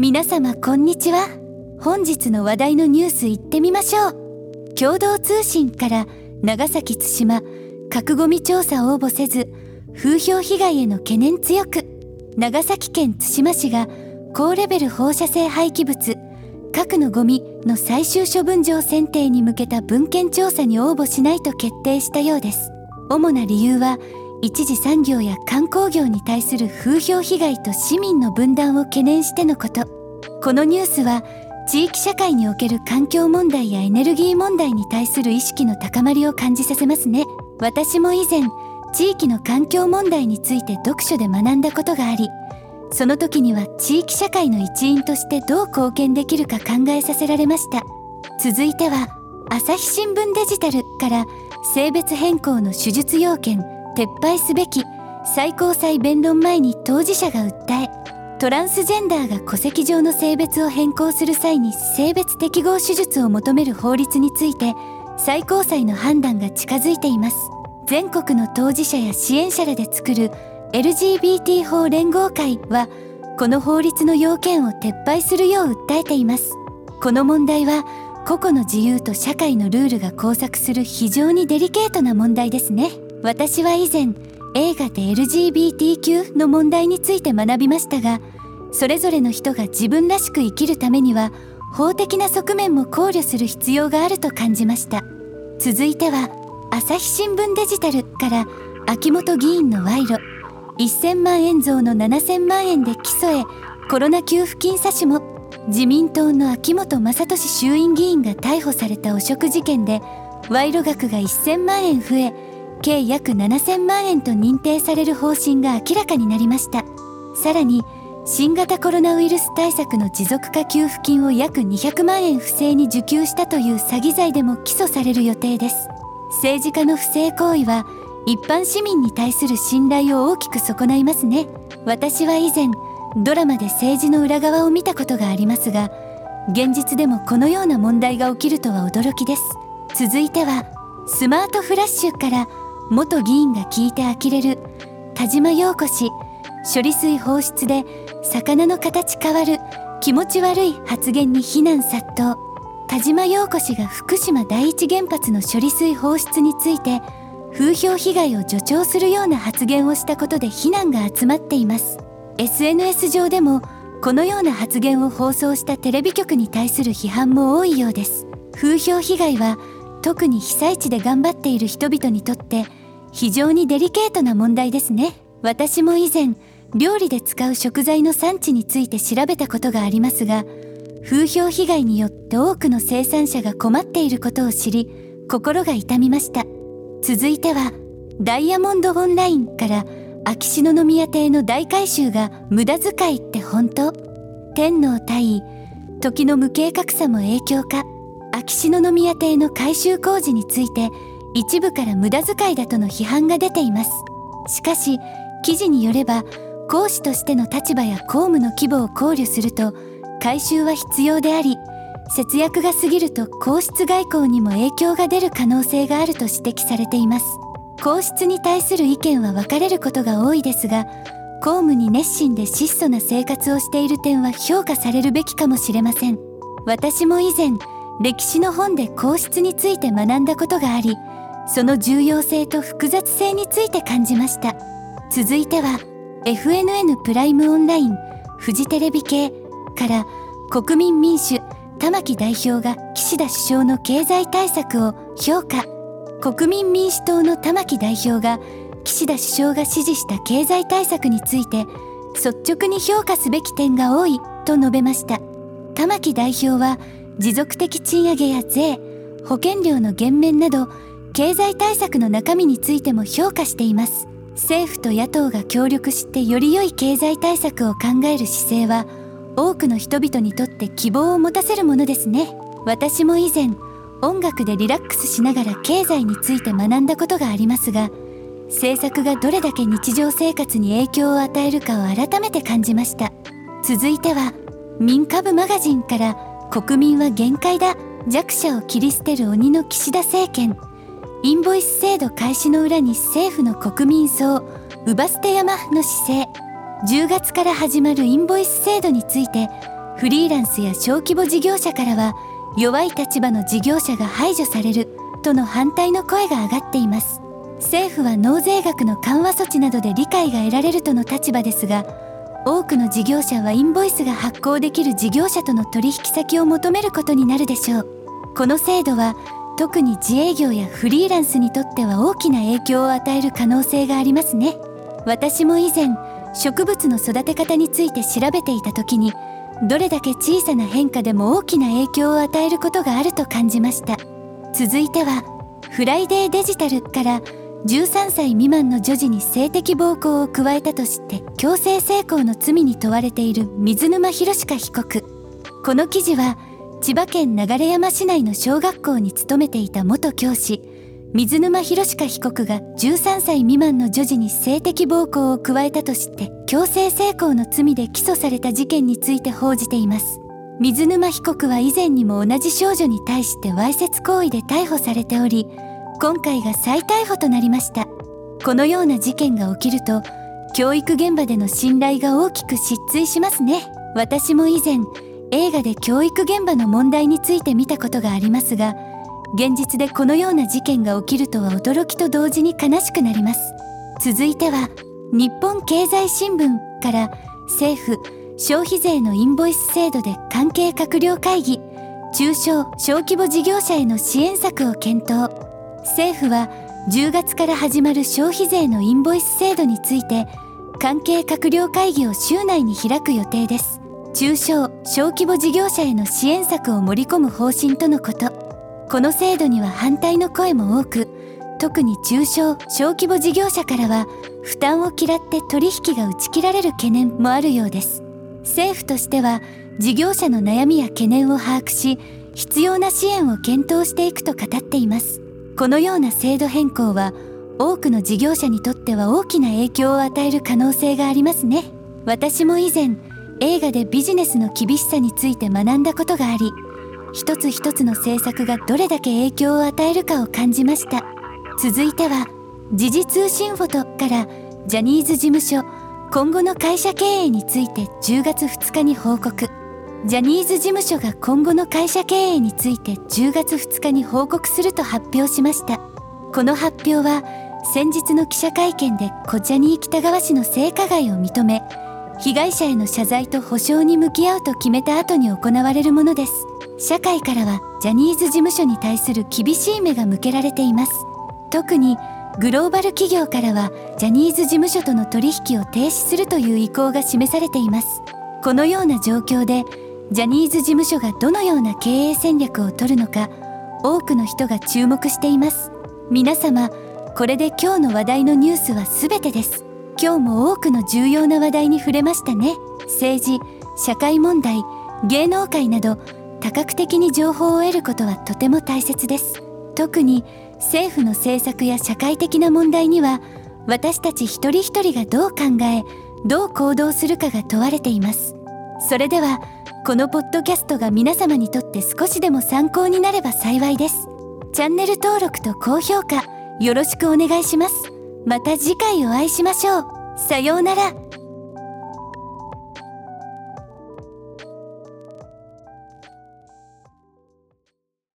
皆様こんにちは。本日の話題のニュース行ってみましょう。共同通信から長崎対馬核ゴミ調査応募せず風評被害への懸念強く長崎県対馬市が高レベル放射性廃棄物核のゴミの最終処分場選定に向けた文献調査に応募しないと決定したようです。主な理由は一次産業や観光業に対する風評被害と市民の分断を懸念してのこと。このニュースは地域社会における環境問題やエネルギー問題に対する意識の高まりを感じさせますね。私も以前地域の環境問題について読書で学んだことがありその時には地域社会の一員としてどう貢献できるか考えさせられました。続いては朝日新聞デジタルから性別変更の手術要件。撤廃すべき最高裁弁論前に当事者が訴えトランスジェンダーが戸籍上の性別を変更する際に性別適合手術を求める法律について最高裁の判断が近づいています。全国の当事者や支援者らで作る LGBT 法連合会はこの法律の要件を撤廃するよう訴えています。この問題は個々の自由と社会のルールが交錯する非常にデリケートな問題ですね。私は以前映画で LGBTQ の問題について学びましたがそれぞれの人が自分らしく生きるためには法的な側面も考慮する必要があると感じました。続いては朝日新聞デジタルから秋元議員の賄賂。1000万円増の7000万円で起訴へコロナ給付金詐取も自民党の秋元正利衆院議員が逮捕された汚職事件で賄賂額が1000万円増え計約7000万円と認定される方針が明らかになりました。さらに新型コロナウイルス対策の持続化給付金を約200万円不正に受給したという詐欺罪でも起訴される予定です。政治家の不正行為は一般市民に対する信頼を大きく損ないますね。私は以前ドラマで政治の裏側を見たことがありますが現実でもこのような問題が起きるとは驚きです。続いてはスマートフラッシュから元議員が聞いて呆れる。田島陽子氏処理水放出で魚の形変わる。気持ち悪い発言に非難殺到。田島陽子氏が福島第一原発の処理水放出について風評被害を助長するような発言をしたことで非難が集まっています。SNS 上でもこのような発言を放送したテレビ局に対する批判も多いようです。風評被害は特に被災地で頑張っている人々にとって非常にデリケートな問題ですね。私も以前料理で使う食材の産地について調べたことがありますが風評被害によって多くの生産者が困っていることを知り心が痛みました。続いてはダイヤモンドオンラインから秋篠宮邸の大改修が無駄遣いって本当。天皇退位時の無計画さも影響か。秋篠宮邸の改修工事について一部から無駄遣いだとの批判が出ています。しかし記事によれば講師としての立場や公務の規模を考慮すると改修は必要であり節約が過ぎると皇室外交にも影響が出る可能性があると指摘されています。皇室に対する意見は分かれることが多いですが公務に熱心で質素な生活をしている点は評価されるべきかもしれません。私も以前歴史の本で皇室について学んだことがありその重要性と複雑性について感じました。続いては FNN プライムオンラインフジテレビ系から国民民主玉木代表が岸田首相の経済対策を評価。国民民主党の玉木代表が岸田首相が指示した経済対策について率直に評価すべき点が多いと述べました。玉木代表は持続的賃上げや税保険料の減免など経済対策の中身についても評価しています。政府と野党が協力してより良い経済対策を考える姿勢は多くの人々にとって希望を持たせるものですね。私も以前音楽でリラックスしながら経済について学んだことがありますが政策がどれだけ日常生活に影響を与えるかを改めて感じました。続いては民株マガジンから国民は限界だ。弱者を切り捨てる鬼の岸田政権。インボイス制度開始の裏に政府の国民葬乳母捨て山の姿勢。10月から始まるインボイス制度についてフリーランスや小規模事業者からは弱い立場の事業者が排除されるとの反対の声が上がっています。政府は納税額の緩和措置などで理解が得られるとの立場ですが多くの事業者はインボイスが発行できる事業者との取引先を求めることになるでしょう。この制度は特に自営業やフリーランスにとっては大きな影響を与える可能性がありますね。私も以前植物の育て方について調べていた時にどれだけ小さな変化でも大きな影響を与えることがあると感じました。続いてはフライデーデジタルから13歳未満の女児に性的暴行を加えたとして強制性交の罪に問われている水沼博香被告。この記事は千葉県流山市内の小学校に勤めていた元教師水沼博香被告が13歳未満の女児に性的暴行を加えたとして強制性交の罪で起訴された事件について報じています。水沼被告は以前にも同じ少女に対してわいせつ行為で逮捕されており今回が再逮捕となりました。このような事件が起きると教育現場での信頼が大きく失墜しますね。私も以前映画で教育現場の問題について見たことがありますが現実でこのような事件が起きるとは驚きと同時に悲しくなります。続いては日本経済新聞から政府消費税のインボイス制度で関係閣僚会議中小小規模事業者への支援策を検討。政府は10月から始まる消費税のインボイス制度について関係閣僚会議を週内に開く予定です。中小小規模事業者への支援策を盛り込む方針とのこと。この制度には反対の声も多く特に中小小規模事業者からは負担を嫌って取引が打ち切られる懸念もあるようです。政府としては事業者の悩みや懸念を把握し必要な支援を検討していくと語っています。このような制度変更は多くの事業者にとっては大きな影響を与える可能性がありますね。私も以前映画でビジネスの厳しさについて学んだことがあり一つ一つの政策がどれだけ影響を与えるかを感じました。続いては時事通信フォトからジャニーズ事務所今後の会社経営について10月2日に報告。ジャニーズ事務所が今後の会社経営について10月2日に報告すると発表しました。この発表は先日の記者会見でコジャニー喜多川氏の性加害を認め被害者への謝罪と補償に向き合うと決めた後に行われるものです。社会からはジャニーズ事務所に対する厳しい目が向けられています。特にグローバル企業からはジャニーズ事務所との取引を停止するという意向が示されています。このような状況でジャニーズ事務所がどのような経営戦略を取るのか多くの人が注目しています。皆様これで今日の話題のニュースは全てです。今日も多くの重要な話題に触れましたね。政治社会問題芸能界など多角的に情報を得ることはとても大切です。特に政府の政策や社会的な問題には私たち一人一人がどう考えどう行動するかが問われています。それではこのポッドキャストが皆様にとって少しでも参考になれば幸いです。チャンネル登録と高評価よろしくお願いします。また次回お会いしましょう。さようなら。